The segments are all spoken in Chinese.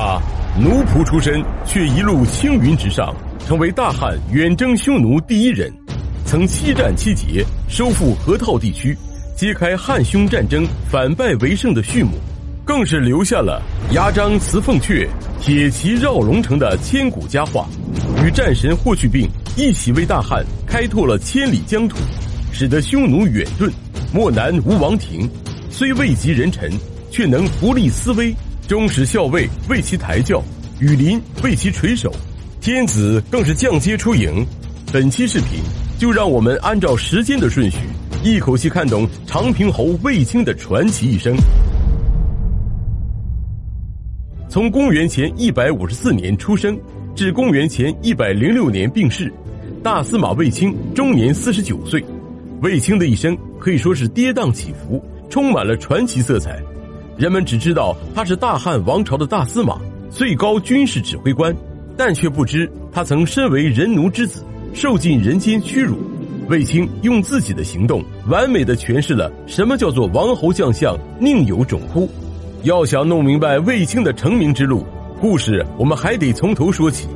他奴仆出身，却一路青云直上，成为大汉远征匈奴第一人，曾七战七捷，收复河套地区，揭开汉匈战争反败为胜的序幕，更是留下了“牙璋辞凤阙，铁骑绕龙城”的千古佳话，与战神霍去病一起为大汉开拓了千里疆土，使得匈奴远遁。漠南无王庭，虽位极人臣，却能不立思威。中使校尉为其抬轿，羽林为其垂首，天子更是降阶出营。本期视频就让我们按照时间的顺序，一口气看懂长平侯卫青的传奇一生。从公元前一百五十四年出生，至公元前一百零六年病逝，大司马卫青终年四十九岁。卫青的一生可以说是跌宕起伏，充满了传奇色彩。人们只知道他是大汉王朝的大司马、最高军事指挥官，但却不知他曾身为人奴之子，受尽人间屈辱。卫青用自己的行动，完美的诠释了什么叫做王侯将相宁有种乎。要想弄明白卫青的成名之路，故事我们还得从头说起。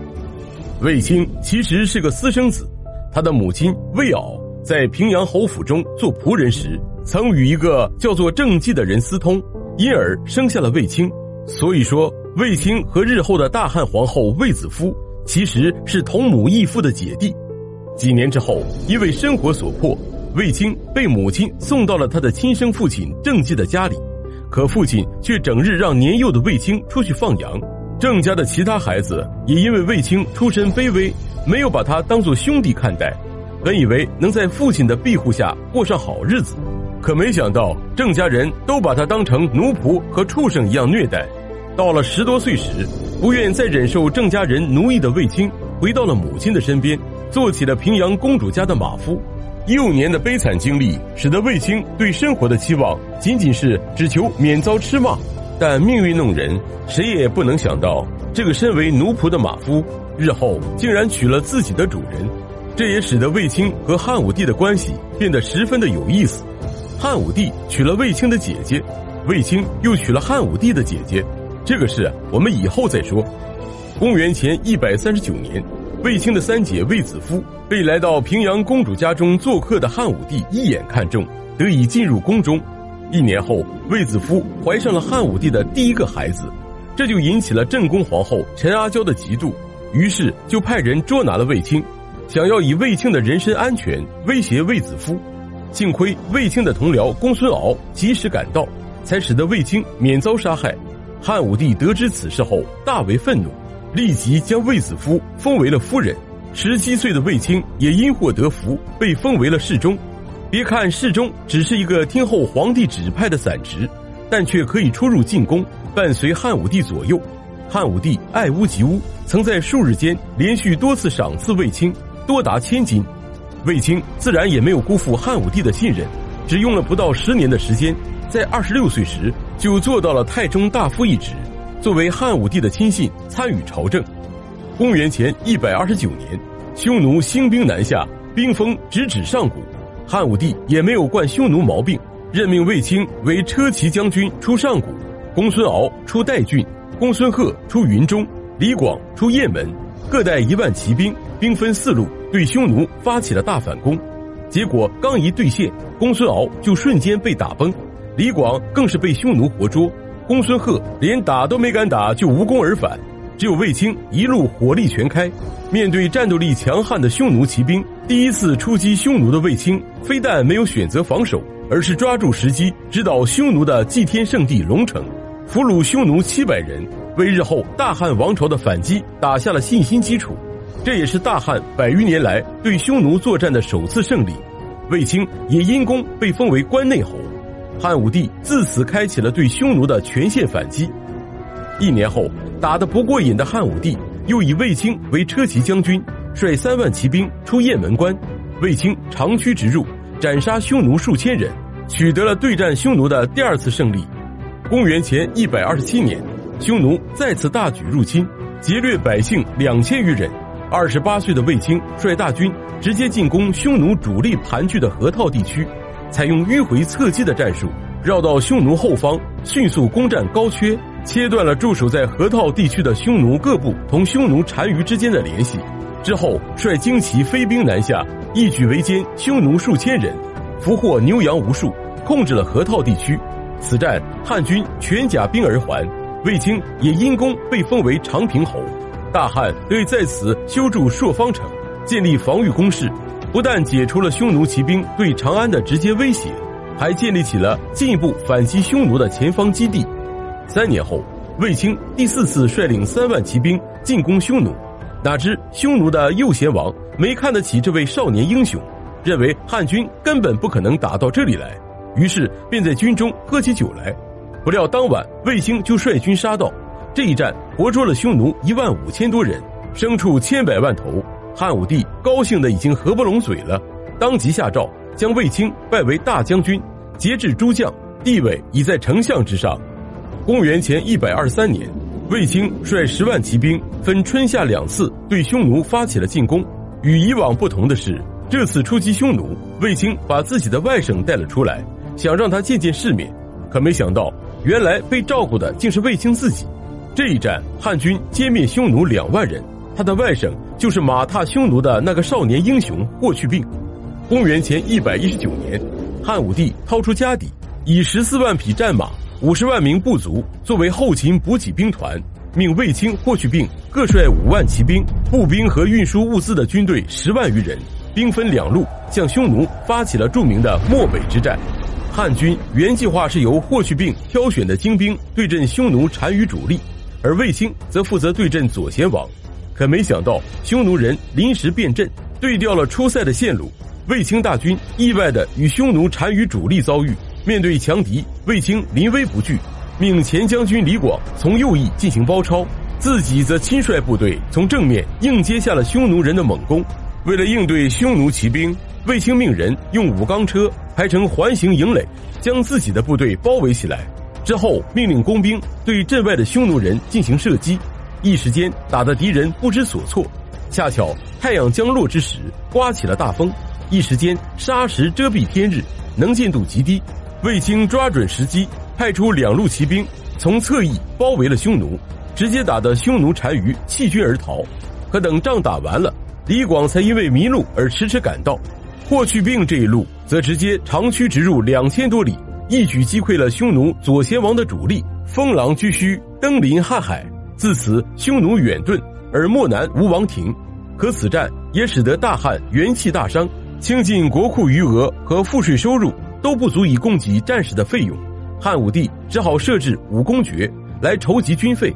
卫青其实是个私生子，他的母亲卫媪在平阳侯府中做仆人时，曾与一个叫做郑季的人私通。因而生下了卫青，所以说卫青和日后的大汉皇后卫子夫其实是同母异父的姐弟。几年之后，因为生活所迫，卫青被母亲送到了他的亲生父亲郑季的家里，可父亲却整日让年幼的卫青出去放羊。郑家的其他孩子也因为卫青出身卑微，没有把他当做兄弟看待，本以为能在父亲的庇护下过上好日子。可没想到，郑家人都把他当成奴仆和畜生一样虐待。到了十多岁时，不愿再忍受郑家人奴役的卫青，回到了母亲的身边，做起了平阳公主家的马夫。幼年的悲惨经历，使得卫青对生活的期望仅仅是只求免遭吃骂。但命运弄人，谁也不能想到，这个身为奴仆的马夫，日后竟然娶了自己的主人。这也使得卫青和汉武帝的关系变得十分的有意思。汉武帝娶了卫青的姐姐，卫青又娶了汉武帝的姐姐，这个事我们以后再说。公元前一百三十九年，卫青的三姐卫子夫被来到平阳公主家中做客的汉武帝一眼看中，得以进入宫中。一年后，卫子夫怀上了汉武帝的第一个孩子，这就引起了正宫皇后陈阿娇的嫉妒，于是就派人捉拿了卫青，想要以卫青的人身安全威胁卫子夫。幸亏卫青的同僚公孙敖及时赶到，才使得卫青免遭杀害。汉武帝得知此事后大为愤怒，立即将卫子夫封为了夫人。十七岁的卫青也因祸得福，被封为了侍中。别看侍中只是一个听候皇帝指派的散职，但却可以出入进宫，伴随汉武帝左右。汉武帝爱屋及乌，曾在数日间连续多次赏赐卫青，多达千金。卫青自然也没有辜负汉武帝的信任，只用了不到十年的时间，在二十六岁时就做到了太中大夫一职，作为汉武帝的亲信参与朝政。公元前一百二十九年，匈奴兴兵南下，兵锋直指上古，汉武帝也没有惯匈奴毛病，任命卫青为车骑将军出上古，公孙敖出代郡，公孙贺出云中，李广出雁门，各带一万骑兵，兵分四路。对匈奴发起了大反攻，结果刚一兑现，公孙敖就瞬间被打崩，李广更是被匈奴活捉，公孙贺连打都没敢打就无功而返，只有卫青一路火力全开，面对战斗力强悍的匈奴骑兵，第一次出击匈奴的卫青非但没有选择防守，而是抓住时机直捣匈奴的祭天圣地龙城，俘虏匈奴七百人，为日后大汉王朝的反击打下了信心基础。这也是大汉百余年来对匈奴作战的首次胜利，卫青也因功被封为关内侯。汉武帝自此开启了对匈奴的全线反击。一年后，打得不过瘾的汉武帝又以卫青为车骑将军，率三万骑兵出雁门关，卫青长驱直入，斩杀匈奴数千人，取得了对战匈奴的第二次胜利。公元前一百二十七年，匈奴再次大举入侵，劫掠百姓两千余人。二十八岁的卫青率大军直接进攻匈奴主力盘踞的河套地区，采用迂回侧击的战术，绕到匈奴后方，迅速攻占高阙，切断了驻守在河套地区的匈奴各部同匈奴单于之间的联系。之后，率精骑飞兵南下，一举围歼匈奴数千人，俘获牛羊无数，控制了河套地区。此战，汉军全甲兵而还，卫青也因功被封为长平侯。大汉对在此修筑朔方城，建立防御工事，不但解除了匈奴骑兵对长安的直接威胁，还建立起了进一步反击匈奴的前方基地。三年后，卫青第四次率领三万骑兵进攻匈奴。哪知匈奴的右贤王没看得起这位少年英雄，认为汉军根本不可能打到这里来，于是便在军中喝起酒来。不料当晚卫青就率军杀到，这一战活捉了匈奴一万五千多人，牲畜千百万头。汉武帝高兴的已经合不拢嘴了，当即下诏将卫青拜为大将军，节制诸将，地位已在丞相之上。公元前一百二三年。卫青率十万骑兵，分春夏两次对匈奴发起了进攻。与以往不同的是，这次出击匈奴，卫青把自己的外甥带了出来，想让他见见世面。可没想到，原来被照顾的竟是卫青自己。这一战，汉军歼灭匈奴两万人，他的外甥就是马踏匈奴的那个少年英雄霍去病。公元前一百一十九年，汉武帝掏出家底，以十四万匹战马。五十万名部族作为后勤补给兵团，命卫青、霍去病各率五万骑兵、步兵和运输物资的军队十万余人，兵分两路向匈奴发起了著名的漠北之战。汉军原计划是由霍去病挑选的精兵对阵匈奴单于主力，而卫青则负责对阵左贤王。可没想到匈奴人临时变阵，对调了出塞的线路，卫青大军意外的与匈奴单于主力遭遇。面对强敌，卫青临危不惧，命前将军李广从右翼进行包抄，自己则亲率部队从正面硬接下了匈奴人的猛攻。为了应对匈奴骑兵，卫青命人用五钢车排成环形营垒，将自己的部队包围起来。之后命令工兵对阵外的匈奴人进行射击，一时间打得敌人不知所措。恰巧太阳将落之时，刮起了大风，一时间沙石遮蔽天日，能见度极低。卫青抓准时机，派出两路骑兵从侧翼包围了匈奴，直接打得匈奴单于弃军而逃。可等仗打完了，李广才因为迷路而迟迟赶到。霍去病这一路则直接长驱直入两千多里，一举击溃了匈奴左贤王的主力，封狼居胥，登临瀚海。自此，匈奴远遁，而漠南无王庭。可此战也使得大汉元气大伤，倾尽国库余额和赋税收入。都不足以供给战士的费用，汉武帝只好设置武功爵来筹集军费。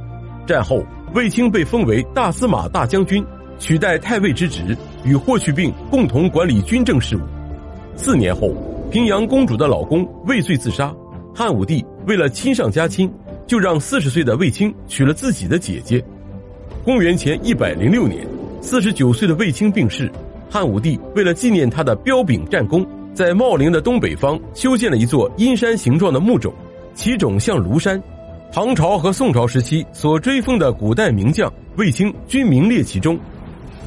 战后，卫青被封为大司马大将军，取代太尉之职，与霍去病共同管理军政事务。四年后，平阳公主的老公畏罪自杀，汉武帝为了亲上加亲，就让四十岁的卫青娶了自己的姐姐。公元前一百零六年，四十九岁的卫青病逝，汉武帝为了纪念他的彪炳战功。在茂陵的东北方修建了一座阴山形状的墓冢，其冢像庐山。唐朝和宋朝时期所追封的古代名将卫青均名列其中。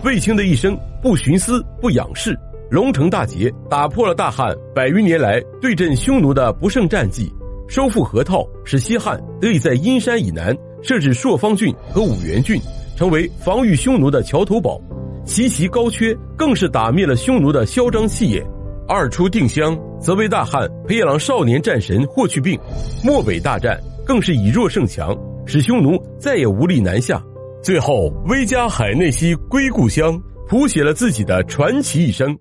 卫青的一生不徇私不仰视，龙城大捷打破了大汉百余年来对阵匈奴的不胜战绩，收复河套，使西汉得以在阴山以南设置朔方郡和五原郡，成为防御匈奴的桥头堡。奇袭高阙更是打灭了匈奴的嚣张气焰。二出定襄，则为大汉培养少年战神霍去病；漠北大战更是以弱胜强，使匈奴再也无力南下。最后，威加海内西归故乡，谱写了自己的传奇一生。